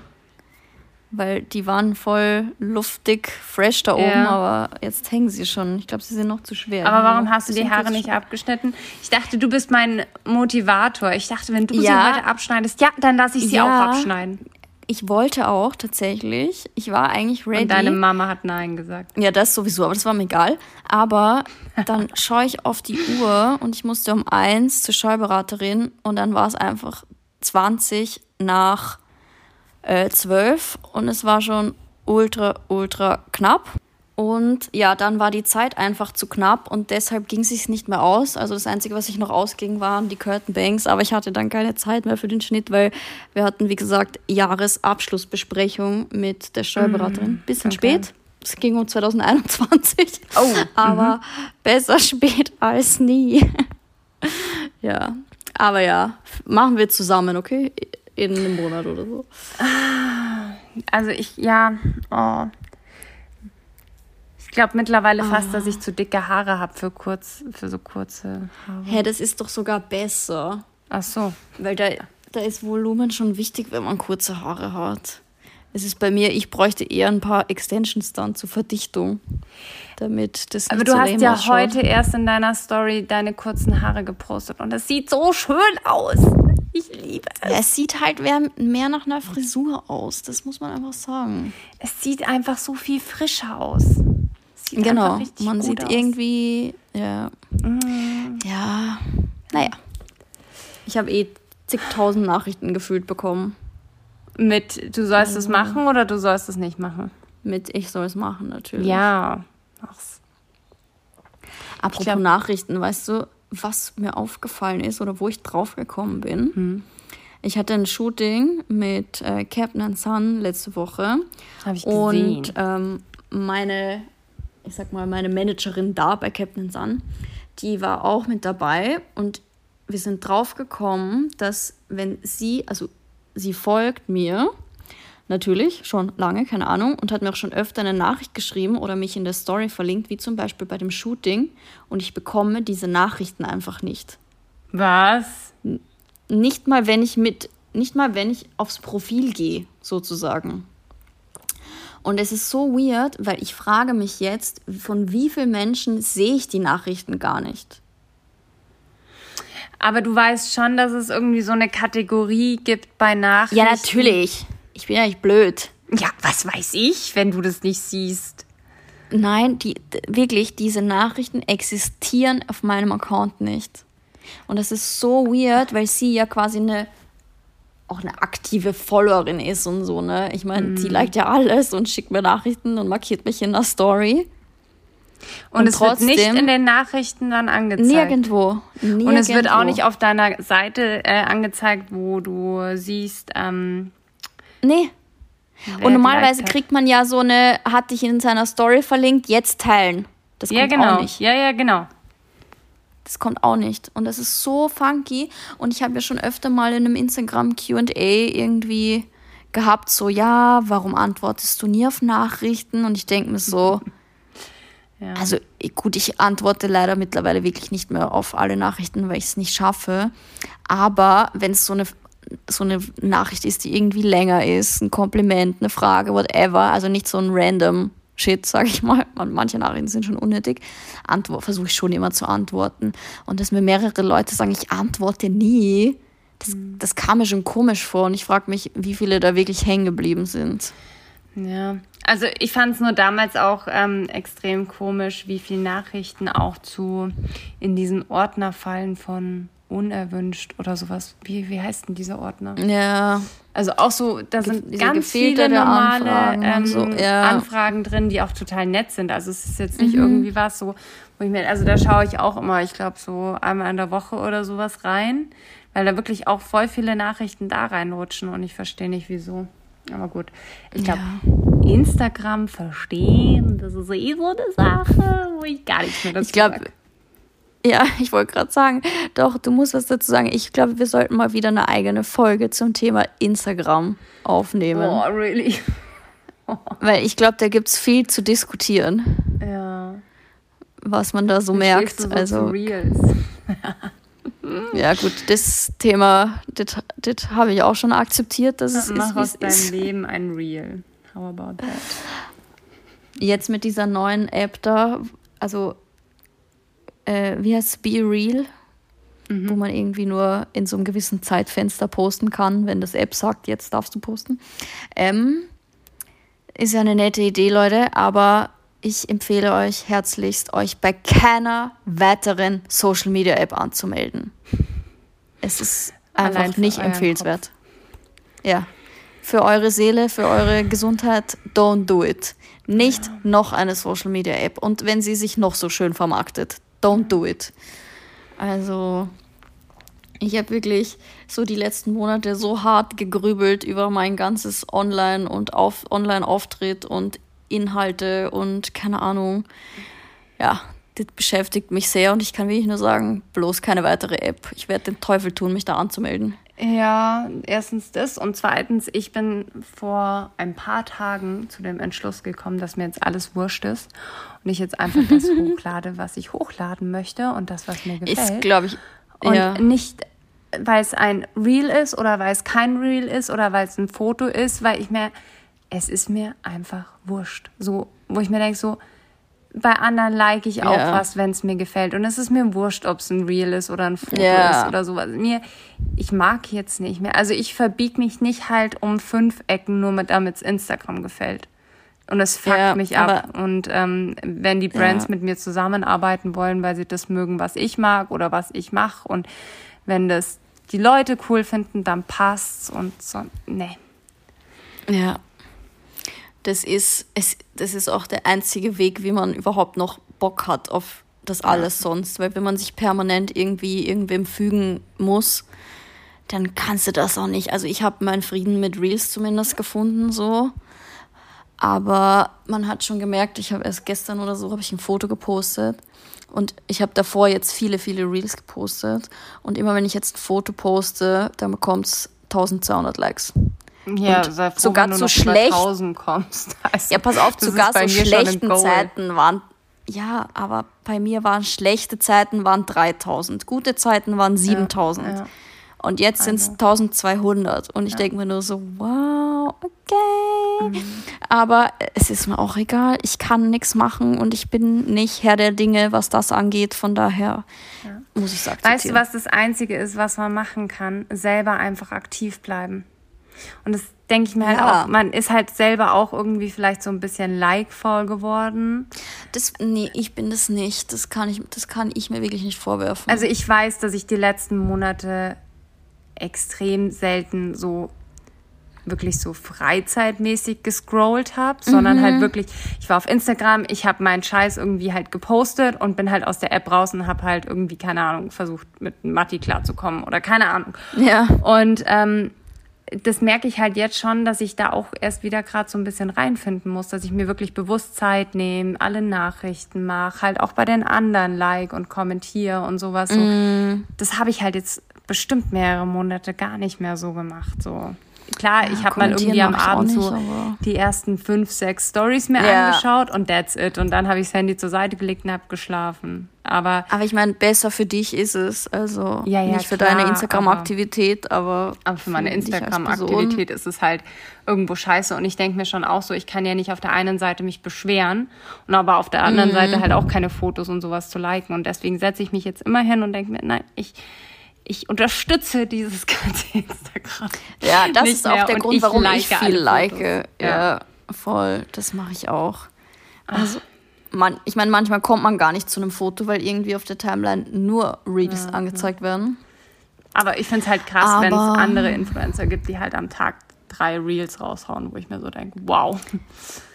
weil die waren voll luftig, fresh da oben, ja. aber jetzt hängen sie schon. Ich glaube, sie sind noch zu schwer. Aber warum hast du die Haare nicht abgeschnitten? Ich dachte, du bist mein Motivator. Ich dachte, wenn du ja. sie heute abschneidest, ja, dann lasse ich sie ja. auch abschneiden. Ich wollte auch tatsächlich. Ich war eigentlich ready. Und deine Mama hat Nein gesagt. Ja, das sowieso, aber das war mir egal. Aber dann schaue ich auf die Uhr und ich musste um eins zur Steuerberaterin und dann war es einfach 20 nach äh, zwölf und es war schon ultra, ultra knapp. Und ja, dann war die Zeit einfach zu knapp und deshalb ging es sich nicht mehr aus. Also das Einzige, was sich noch ausging, waren die Curtain Banks. Aber ich hatte dann keine Zeit mehr für den Schnitt, weil wir hatten, wie gesagt, Jahresabschlussbesprechung mit der Steuerberaterin. Mm, Bisschen okay. spät. Es ging um 2021. Oh. Aber mhm. besser spät als nie. ja. Aber ja, machen wir zusammen, okay? in einem Monat oder so? Also ich, ja, oh. Ich glaube mittlerweile oh. fast, dass ich zu dicke Haare habe für kurz, für so kurze Haare. Hä, hey, das ist doch sogar besser. Ach so. Weil da, da ist Volumen schon wichtig, wenn man kurze Haare hat. Es ist bei mir, ich bräuchte eher ein paar Extensions dann zur Verdichtung, damit das Aber du so hast ja ausschaut. heute erst in deiner Story deine kurzen Haare gepostet und das sieht so schön aus. Ich liebe es. Ja, es sieht halt mehr nach einer Frisur aus, das muss man einfach sagen. Es sieht einfach so viel frischer aus. Sieht genau, man sieht aus. irgendwie, ja. Mm. Ja, naja. Ich habe eh zigtausend Nachrichten gefühlt bekommen. Mit, du sollst also, es machen oder du sollst es nicht machen? Mit, ich soll es machen, natürlich. Ja, mach's. Apropos glaub, Nachrichten, weißt du, was mir aufgefallen ist oder wo ich drauf gekommen bin. Hm. Ich hatte ein Shooting mit äh, Captain Sun letzte Woche. Habe ich gesehen. Und ähm, meine, ich sag mal, meine Managerin da bei Captain Sun, die war auch mit dabei und wir sind drauf gekommen, dass wenn sie, also sie folgt mir natürlich schon lange, keine Ahnung, und hat mir auch schon öfter eine Nachricht geschrieben oder mich in der Story verlinkt, wie zum Beispiel bei dem Shooting, und ich bekomme diese Nachrichten einfach nicht. Was? Nicht mal, wenn ich mit, nicht mal, wenn ich aufs Profil gehe, sozusagen. Und es ist so weird, weil ich frage mich jetzt, von wie vielen Menschen sehe ich die Nachrichten gar nicht? Aber du weißt schon, dass es irgendwie so eine Kategorie gibt bei Nachrichten. Ja, natürlich. Ich bin ja nicht blöd. Ja, was weiß ich, wenn du das nicht siehst? Nein, die, wirklich, diese Nachrichten existieren auf meinem Account nicht. Und das ist so weird, weil sie ja quasi eine auch eine aktive Followerin ist und so, ne? Ich meine, mm. sie liked ja alles und schickt mir Nachrichten und markiert mich in der Story. Und, und es trotzdem, wird nicht in den Nachrichten dann angezeigt. Nirgendwo. nirgendwo. Und es wird auch nicht auf deiner Seite äh, angezeigt, wo du siehst. Ähm, nee. Und normalerweise kriegt man ja so eine, hat dich in seiner Story verlinkt, jetzt teilen. Das kommt ja, genau. auch nicht. Ja, ja, genau. Das kommt auch nicht. Und das ist so funky. Und ich habe ja schon öfter mal in einem Instagram QA irgendwie gehabt, so, ja, warum antwortest du nie auf Nachrichten? Und ich denke mir so, ja. also gut, ich antworte leider mittlerweile wirklich nicht mehr auf alle Nachrichten, weil ich es nicht schaffe. Aber wenn es so eine, so eine Nachricht ist, die irgendwie länger ist, ein Kompliment, eine Frage, whatever, also nicht so ein random Shit, sage ich mal. Manche Nachrichten sind schon unnötig. Versuche ich schon immer zu antworten. Und dass mir mehrere Leute sagen, ich antworte nie, das, mhm. das kam mir schon komisch vor. Und ich frage mich, wie viele da wirklich hängen geblieben sind. Ja, also ich fand es nur damals auch ähm, extrem komisch, wie viele Nachrichten auch zu in diesen Ordner fallen von unerwünscht oder sowas. Wie, wie heißt denn dieser Ordner? Ja. Also auch so, da sind Diese ganz viele normale Anfragen, ähm, so, ja. Anfragen drin, die auch total nett sind. Also es ist jetzt nicht mhm. irgendwie was so, wo ich mir, also da schaue ich auch immer, ich glaube so einmal in der Woche oder sowas rein, weil da wirklich auch voll viele Nachrichten da reinrutschen und ich verstehe nicht wieso. Aber gut, ich glaube, ja. Instagram verstehen, das ist eh so eine Sache, wo ich gar nichts mehr dazu Ich glaube, ja, ich wollte gerade sagen, doch, du musst was dazu sagen. Ich glaube, wir sollten mal wieder eine eigene Folge zum Thema Instagram aufnehmen. Oh, really? Weil ich glaube, da gibt es viel zu diskutieren. Ja. Was man da so Wie merkt. So also. Reels? ja, gut, das Thema, das, das habe ich auch schon akzeptiert. Dass es Mach ist, aus deinem Leben ein Reel. How about that? Jetzt mit dieser neuen App da, also äh, wie heißt es, Be Real, mhm. wo man irgendwie nur in so einem gewissen Zeitfenster posten kann, wenn das App sagt, jetzt darfst du posten. Ähm, ist ja eine nette Idee, Leute, aber ich empfehle euch herzlichst, euch bei keiner weiteren Social Media App anzumelden. Es ist einfach nicht empfehlenswert. Kopf. Ja. Für eure Seele, für eure Gesundheit, don't do it. Nicht ja. noch eine Social Media App. Und wenn sie sich noch so schön vermarktet, don't do it. Also, ich habe wirklich so die letzten Monate so hart gegrübelt über mein ganzes Online- und auf Online-Auftritt und Inhalte und keine Ahnung. Ja, das beschäftigt mich sehr und ich kann wirklich nur sagen, bloß keine weitere App. Ich werde den Teufel tun, mich da anzumelden. Ja, erstens das und zweitens, ich bin vor ein paar Tagen zu dem Entschluss gekommen, dass mir jetzt alles wurscht ist und ich jetzt einfach das hochlade, was ich hochladen möchte und das, was mir gefällt. Ist, glaube ich, und ja. nicht, weil es ein Reel ist oder weil es kein Reel ist oder weil es ein Foto ist, weil ich mir, es ist mir einfach wurscht. So, wo ich mir denke, so, bei anderen like ich auch ja. was, wenn es mir gefällt. Und es ist mir wurscht, ob es ein Reel ist oder ein Foto ja. ist oder sowas. Mir, ich mag jetzt nicht mehr. Also ich verbieg mich nicht halt um fünf Ecken, nur damit es Instagram gefällt. Und es fuckt ja, mich ab. Und ähm, wenn die Brands mit mir zusammenarbeiten wollen, weil sie das mögen, was ich mag oder was ich mache, und wenn das die Leute cool finden, dann passt's und so. Nee. Ja, das ist, es, das ist auch der einzige Weg, wie man überhaupt noch Bock hat auf das alles sonst. Weil wenn man sich permanent irgendwie irgendwem fügen muss, dann kannst du das auch nicht. Also ich habe meinen Frieden mit Reels zumindest gefunden, so. Aber man hat schon gemerkt, ich habe erst gestern oder so habe ich ein Foto gepostet und ich habe davor jetzt viele, viele Reels gepostet und immer wenn ich jetzt ein Foto poste, dann bekommt es 1200 Likes. Ja, sei froh, sogar zu schlecht. Kommst. Also, ja, pass auf, sogar so schlechten Zeiten waren. Ja, aber bei mir waren schlechte Zeiten waren 3000, gute Zeiten waren 7000. Ja, ja. Und jetzt sind es 1200. Und ich ja. denke mir nur so, wow, okay. Mhm. Aber es ist mir auch egal. Ich kann nichts machen und ich bin nicht Herr der Dinge, was das angeht. Von daher ja. muss ich sagen. Weißt du, was das Einzige ist, was man machen kann? Selber einfach aktiv bleiben. Und das denke ich mir halt ja. auch, man ist halt selber auch irgendwie vielleicht so ein bisschen like-faul geworden. Das, nee, ich bin das nicht. Das kann ich, das kann ich mir wirklich nicht vorwerfen. Also ich weiß, dass ich die letzten Monate extrem selten so wirklich so freizeitmäßig gescrollt habe, sondern halt mhm. halt wirklich, ich war auf Instagram, ich habe meinen Scheiß irgendwie halt gepostet und bin halt aus der App raus und habe halt irgendwie, keine Ahnung, versucht mit Matti klarzukommen oder keine Ahnung. Ja. Und ähm, das merke ich halt jetzt schon, dass ich da auch erst wieder gerade so ein bisschen reinfinden muss, dass ich mir wirklich bewusst Zeit nehme, alle Nachrichten mache, halt auch bei den anderen like und kommentiere und sowas. So. Mm. Das habe ich halt jetzt bestimmt mehrere Monate gar nicht mehr so gemacht. So klar, ja, ich habe mal irgendwie am Abend nicht, so die ersten fünf, sechs Stories mir ja. angeschaut und that's it. Und dann habe ich das Handy zur Seite gelegt und habe geschlafen. Aber, aber ich meine, besser für dich ist es. Also ja, ja, nicht für klar, deine Instagram-Aktivität, aber, aber für meine Instagram-Aktivität ist es halt irgendwo scheiße. Und ich denke mir schon auch so, ich kann ja nicht auf der einen Seite mich beschweren und aber auf der anderen mhm. Seite halt auch keine Fotos und sowas zu liken. Und deswegen setze ich mich jetzt immer hin und denke mir, nein, ich ich unterstütze dieses ganze Instagram. Ja, das ist auch der Grund, warum like ich viel like. Ja. ja, voll. Das mache ich auch. Also, man, ich meine, manchmal kommt man gar nicht zu einem Foto, weil irgendwie auf der Timeline nur Reels ja, angezeigt werden. Aber ich finde es halt krass, wenn es andere Influencer gibt, die halt am Tag drei Reels raushauen, wo ich mir so denke, wow.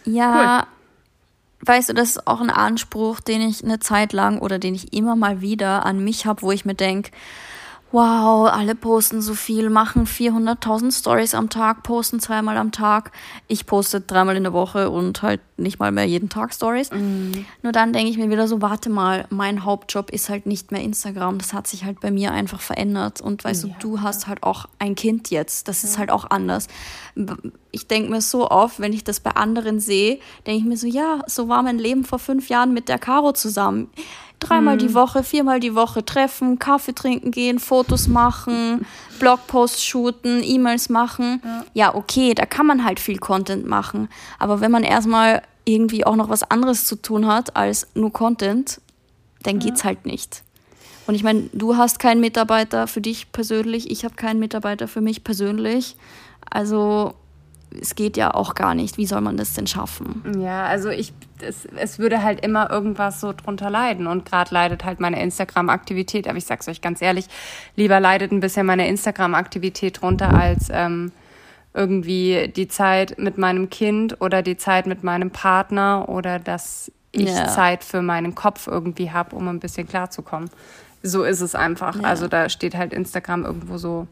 Ja, cool. weißt du, das ist auch ein Anspruch, den ich eine Zeit lang oder den ich immer mal wieder an mich habe, wo ich mir denke, wow, alle posten so viel, machen 400.000 Stories am Tag, posten zweimal am Tag. Ich poste dreimal in der Woche und halt nicht mal mehr jeden Tag Stories. Mhm. Nur dann denke ich mir wieder so, warte mal, mein Hauptjob ist halt nicht mehr Instagram. Das hat sich halt bei mir einfach verändert. Und weißt ja. du, du hast halt auch ein Kind jetzt. Das ja. ist halt auch anders. Ich denke mir so oft, wenn ich das bei anderen sehe, denke ich mir so, ja, so war mein Leben vor fünf Jahren mit der Caro zusammen dreimal mhm. die Woche, viermal die Woche treffen, Kaffee trinken gehen, Fotos machen, Blogposts shooten, E-Mails machen. Ja. ja, okay, da kann man halt viel Content machen. Aber wenn man erstmal irgendwie auch noch was anderes zu tun hat als nur Content, dann ja. geht's halt nicht. Und ich meine, du hast keinen Mitarbeiter für dich persönlich, ich habe keinen Mitarbeiter für mich persönlich. Also es geht ja auch gar nicht. Wie soll man das denn schaffen? Ja, also ich, es, es würde halt immer irgendwas so drunter leiden. Und gerade leidet halt meine Instagram-Aktivität. Aber ich sag's euch ganz ehrlich, lieber leidet ein bisschen meine Instagram-Aktivität drunter als ähm, irgendwie die Zeit mit meinem Kind oder die Zeit mit meinem Partner oder dass ich ja. Zeit für meinen Kopf irgendwie habe, um ein bisschen klarzukommen. So ist es einfach. Ja. Also da steht halt Instagram irgendwo so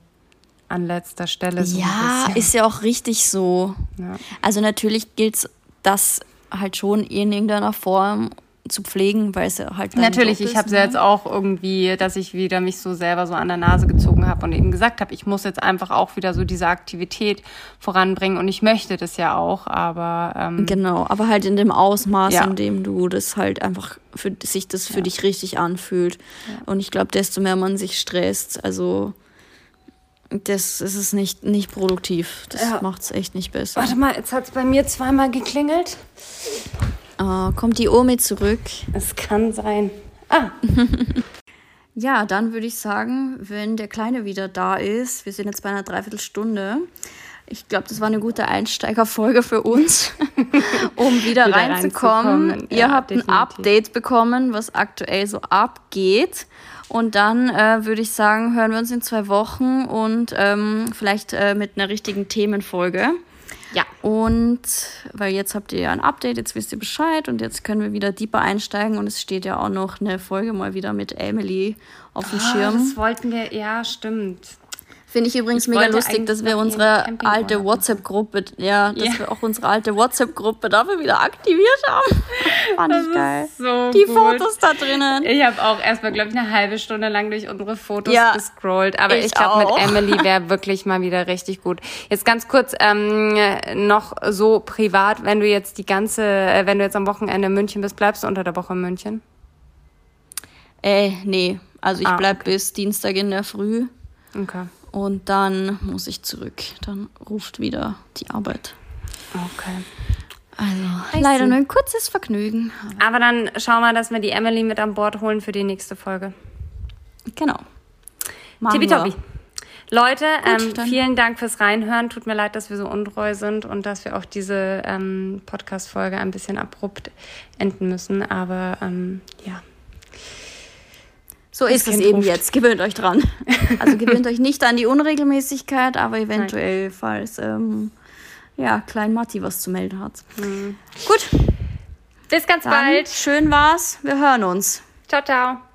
an letzter Stelle. So ja, ist ja auch richtig so. Ja. Also natürlich gilt das halt schon in irgendeiner Form zu pflegen, weil es ja halt natürlich ich habe es ne? jetzt auch irgendwie, dass ich wieder mich so selber so an der Nase gezogen habe und eben gesagt habe, ich muss jetzt einfach auch wieder so diese Aktivität voranbringen und ich möchte das ja auch, aber ähm, genau, aber halt in dem Ausmaß, ja. in dem du das halt einfach für sich das für ja. dich richtig anfühlt ja. und ich glaube, desto mehr man sich stresst, also das ist es nicht, nicht produktiv. Das ja. macht es echt nicht besser. Warte mal, jetzt hat es bei mir zweimal geklingelt. Oh, kommt die Omi zurück? Es kann sein. Ah. ja, dann würde ich sagen, wenn der Kleine wieder da ist, wir sind jetzt bei einer Dreiviertelstunde. Ich glaube, das war eine gute Einsteigerfolge für uns, um wieder, wieder reinzukommen. reinzukommen. Ihr ja, habt definitiv. ein Update bekommen, was aktuell so abgeht. Und dann äh, würde ich sagen, hören wir uns in zwei Wochen und ähm, vielleicht äh, mit einer richtigen Themenfolge. Ja. Und weil jetzt habt ihr ja ein Update, jetzt wisst ihr Bescheid und jetzt können wir wieder deeper einsteigen und es steht ja auch noch eine Folge mal wieder mit Emily auf dem oh, Schirm. Das wollten wir, ja, stimmt. Finde ich übrigens ich mega lustig, dass wir unsere alte WhatsApp-Gruppe, ja, dass ja. wir auch unsere alte WhatsApp-Gruppe dafür wieder aktiviert haben. Fand das ich geil. So Die gut. Fotos da drinnen. Ich habe auch erstmal, glaube ich, eine halbe Stunde lang durch unsere Fotos ja, gescrollt. Aber ich, ich glaube, mit Emily wäre wirklich mal wieder richtig gut. Jetzt ganz kurz ähm, noch so privat, wenn du jetzt die ganze, äh, wenn du jetzt am Wochenende in München bist, bleibst du unter der Woche in München? Äh, nee. Also ich ah, bleib okay. bis Dienstag in der Früh. Okay. Und dann muss ich zurück. Dann ruft wieder die Arbeit. Okay. Also I leider nur ein kurzes Vergnügen. Aber dann schauen wir, dass wir die Emily mit an Bord holen für die nächste Folge. Genau. Tippitoppi. Leute, Gut, ähm, vielen Dank fürs Reinhören. Tut mir leid, dass wir so untreu sind und dass wir auch diese ähm, Podcast-Folge ein bisschen abrupt enden müssen. Aber ähm, ja. So ist es eben ruft. jetzt. Gewöhnt euch dran. Also gewöhnt euch nicht an die Unregelmäßigkeit, aber eventuell, Nein. falls ähm, ja, Klein Matti was zu melden hat. Mhm. Gut. Bis ganz Dann, bald. Schön war's. Wir hören uns. Ciao, ciao.